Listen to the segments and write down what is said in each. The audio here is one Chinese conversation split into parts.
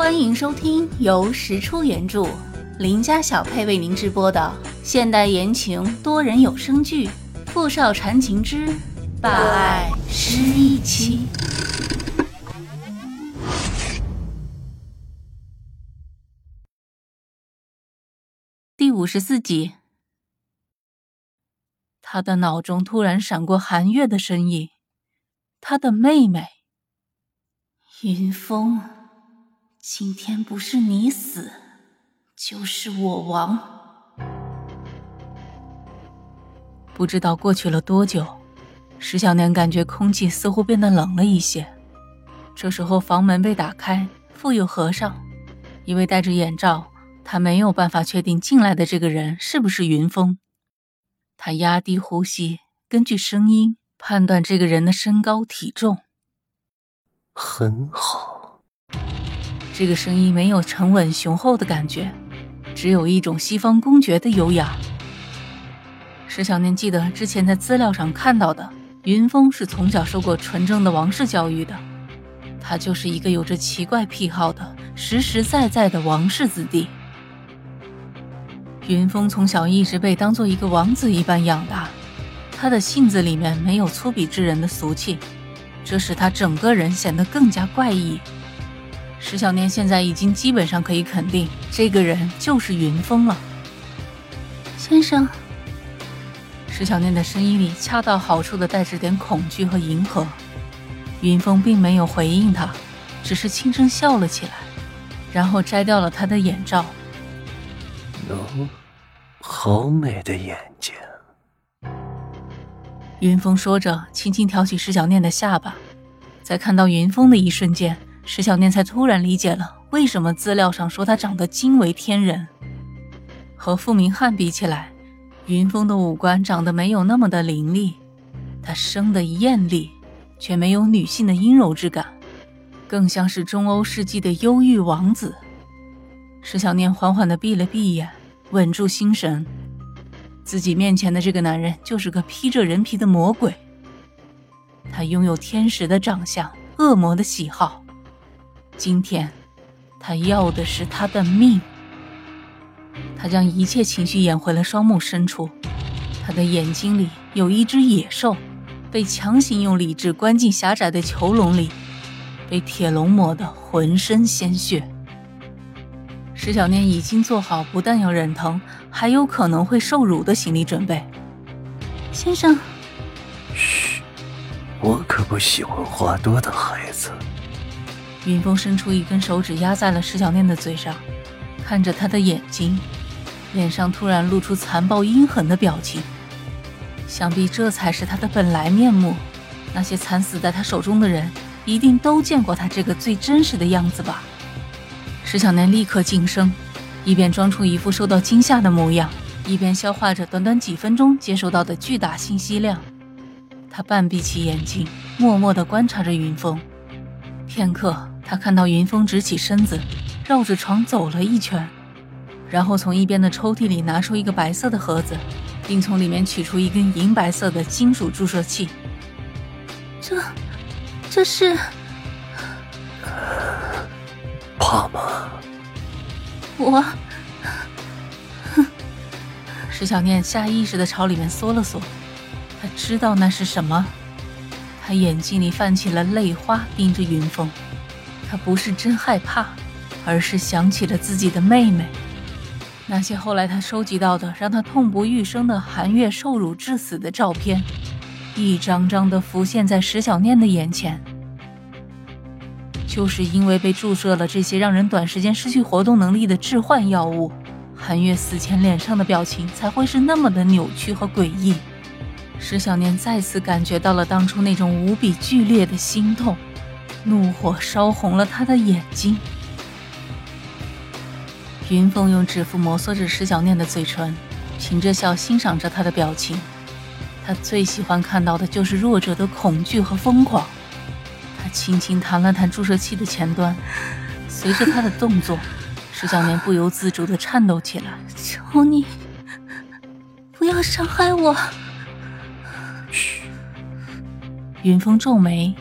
欢迎收听由石出原著、林家小配为您直播的现代言情多人有声剧《富少缠情之霸爱失忆妻》第五十四集。他的脑中突然闪过韩月的身影，他的妹妹云峰。今天不是你死，就是我亡。不知道过去了多久，石小年感觉空气似乎变得冷了一些。这时候房门被打开，复又合上。因为戴着眼罩，他没有办法确定进来的这个人是不是云峰。他压低呼吸，根据声音判断这个人的身高体重。很好。这个声音没有沉稳雄厚的感觉，只有一种西方公爵的优雅。石小念记得之前在资料上看到的，云峰是从小受过纯正的王室教育的，他就是一个有着奇怪癖好的实实在在的王室子弟。云峰从小一直被当做一个王子一般养大，他的性子里面没有粗鄙之人的俗气，这使他整个人显得更加怪异。石小念现在已经基本上可以肯定，这个人就是云峰了。先生，石小念的声音里恰到好处的带着点恐惧和迎合。云峰并没有回应他，只是轻声笑了起来，然后摘掉了他的眼罩。喏，好美的眼睛。云峰说着，轻轻挑起石小念的下巴，在看到云峰的一瞬间。石小念才突然理解了为什么资料上说他长得惊为天人。和傅明翰比起来，云峰的五官长得没有那么的凌厉，他生的艳丽，却没有女性的阴柔之感，更像是中欧世纪的忧郁王子。石小念缓缓地闭了闭眼，稳住心神，自己面前的这个男人就是个披着人皮的魔鬼，他拥有天使的长相，恶魔的喜好。今天，他要的是他的命。他将一切情绪掩回了双目深处，他的眼睛里有一只野兽，被强行用理智关进狭窄的囚笼里，被铁笼磨得浑身鲜血。石小念已经做好不但要忍疼，还有可能会受辱的心理准备。先生，嘘，我可不喜欢话多的孩子。云峰伸出一根手指压在了石小念的嘴上，看着他的眼睛，脸上突然露出残暴阴狠的表情。想必这才是他的本来面目。那些惨死在他手中的人，一定都见过他这个最真实的样子吧？石小念立刻噤声，一边装出一副受到惊吓的模样，一边消化着短短几分钟接收到的巨大信息量。他半闭起眼睛，默默地观察着云峰。片刻。他看到云峰直起身子，绕着床走了一圈，然后从一边的抽屉里拿出一个白色的盒子，并从里面取出一根银白色的金属注射器。这，这是？怕吗？我，哼。石小念下意识的朝里面缩了缩，他知道那是什么，他眼睛里泛起了泪花，盯着云峰。他不是真害怕，而是想起了自己的妹妹。那些后来他收集到的让他痛不欲生的韩月受辱致死的照片，一张张的浮现在石小念的眼前。就是因为被注射了这些让人短时间失去活动能力的致幻药物，韩月死前脸上的表情才会是那么的扭曲和诡异。石小念再次感觉到了当初那种无比剧烈的心痛。怒火烧红了他的眼睛。云峰用指腹摩挲着石小念的嘴唇，噙着笑欣赏着她的表情。他最喜欢看到的就是弱者的恐惧和疯狂。他轻轻弹了弹注射器的前端，随着他的动作，石小念不由自主地颤抖起来。求你，不要伤害我！嘘。云峰皱眉。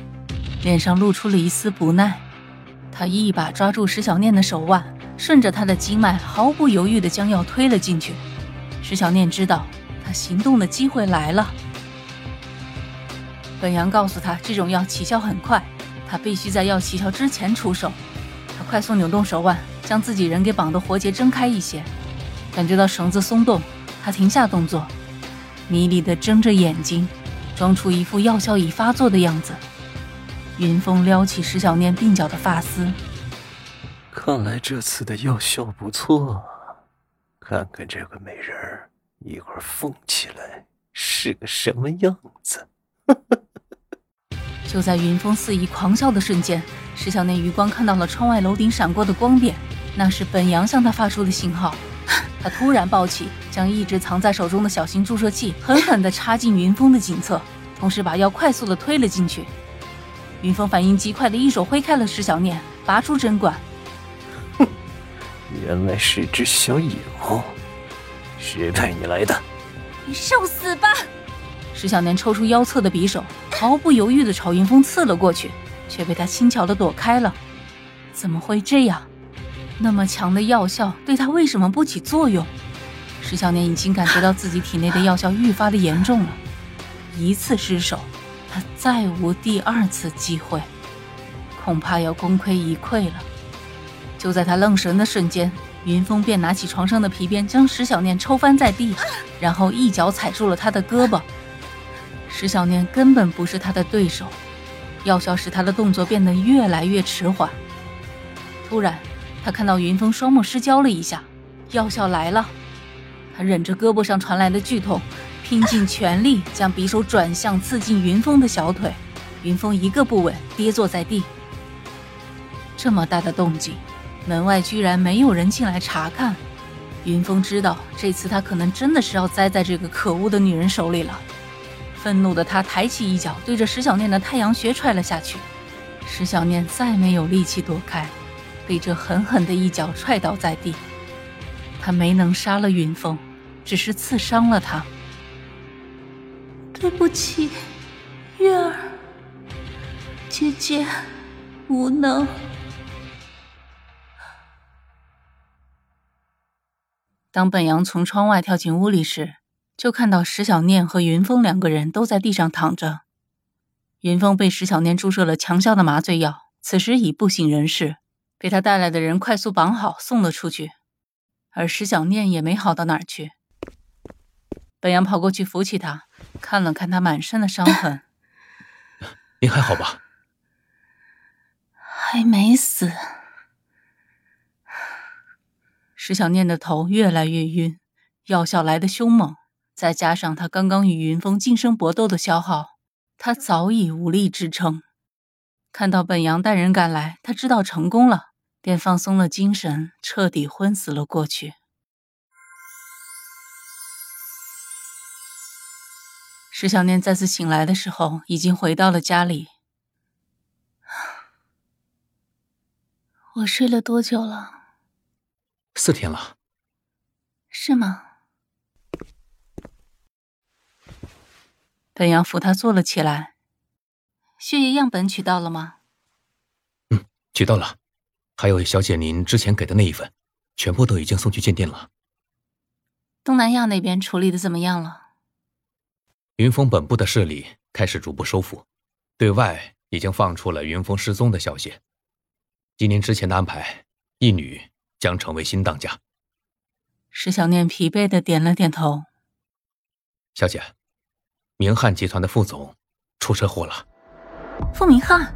脸上露出了一丝不耐，他一把抓住石小念的手腕，顺着她的经脉，毫不犹豫地将药推了进去。石小念知道，他行动的机会来了。本阳告诉他，这种药起效很快，他必须在药起效之前出手。他快速扭动手腕，将自己人给绑的活结睁开一些。感觉到绳子松动，他停下动作，迷离地睁着眼睛，装出一副药效已发作的样子。云峰撩起石小念鬓角的发丝，看来这次的药效不错。看看这个美人儿，一会儿疯起来是个什么样子。就在云峰肆意狂笑的瞬间，石小念余光看到了窗外楼顶闪过的光点，那是本阳向他发出的信号。他突然抱起，将一直藏在手中的小型注射器狠狠地插进云峰的颈侧，同时把药快速地推了进去。云峰反应极快的一手挥开了石小念，拔出针管。哼，原来是只小野猫，谁派你来的。你受死吧！石小念抽出腰侧的匕首，毫不犹豫地朝云峰刺了过去，却被他轻巧地躲开了。怎么会这样？那么强的药效对他为什么不起作用？石小念已经感觉到自己体内的药效愈发的严重了。一次失手，他再无第二次机会，恐怕要功亏一篑了。就在他愣神的瞬间，云峰便拿起床上的皮鞭，将石小念抽翻在地，然后一脚踩住了他的胳膊。石小念根本不是他的对手，药效使他的动作变得越来越迟缓。突然，他看到云峰双目失焦了一下，药效来了。他忍着胳膊上传来的剧痛，拼尽全力将匕首转向刺进云峰的小腿。云峰一个不稳，跌坐在地。这么大的动静，门外居然没有人进来查看。云峰知道，这次他可能真的是要栽在这个可恶的女人手里了。愤怒的他抬起一脚，对着石小念的太阳穴踹了下去。石小念再没有力气躲开，被这狠狠的一脚踹倒在地。他没能杀了云峰，只是刺伤了他。对不起，月儿，姐姐无能。当本阳从窗外跳进屋里时，就看到石小念和云峰两个人都在地上躺着。云峰被石小念注射了强效的麻醉药，此时已不省人事，被他带来的人快速绑好送了出去。而石小念也没好到哪儿去。本阳跑过去扶起他，看了看他满身的伤痕：“您还好吧？”“还没死。”石小念的头越来越晕，药效来的凶猛。再加上他刚刚与云峰近身搏斗的消耗，他早已无力支撑。看到本阳带人赶来，他知道成功了，便放松了精神，彻底昏死了过去。石小念再次醒来的时候，已经回到了家里。我睡了多久了？四天了。是吗？本阳扶他坐了起来。血液样本取到了吗？嗯，取到了。还有小姐您之前给的那一份，全部都已经送去鉴定了。东南亚那边处理的怎么样了？云峰本部的势力开始逐步收复，对外已经放出了云峰失踪的消息。今年之前的安排，一女将成为新当家。石小念疲惫的点了点头。小姐。明翰集团的副总出车祸了。傅明翰。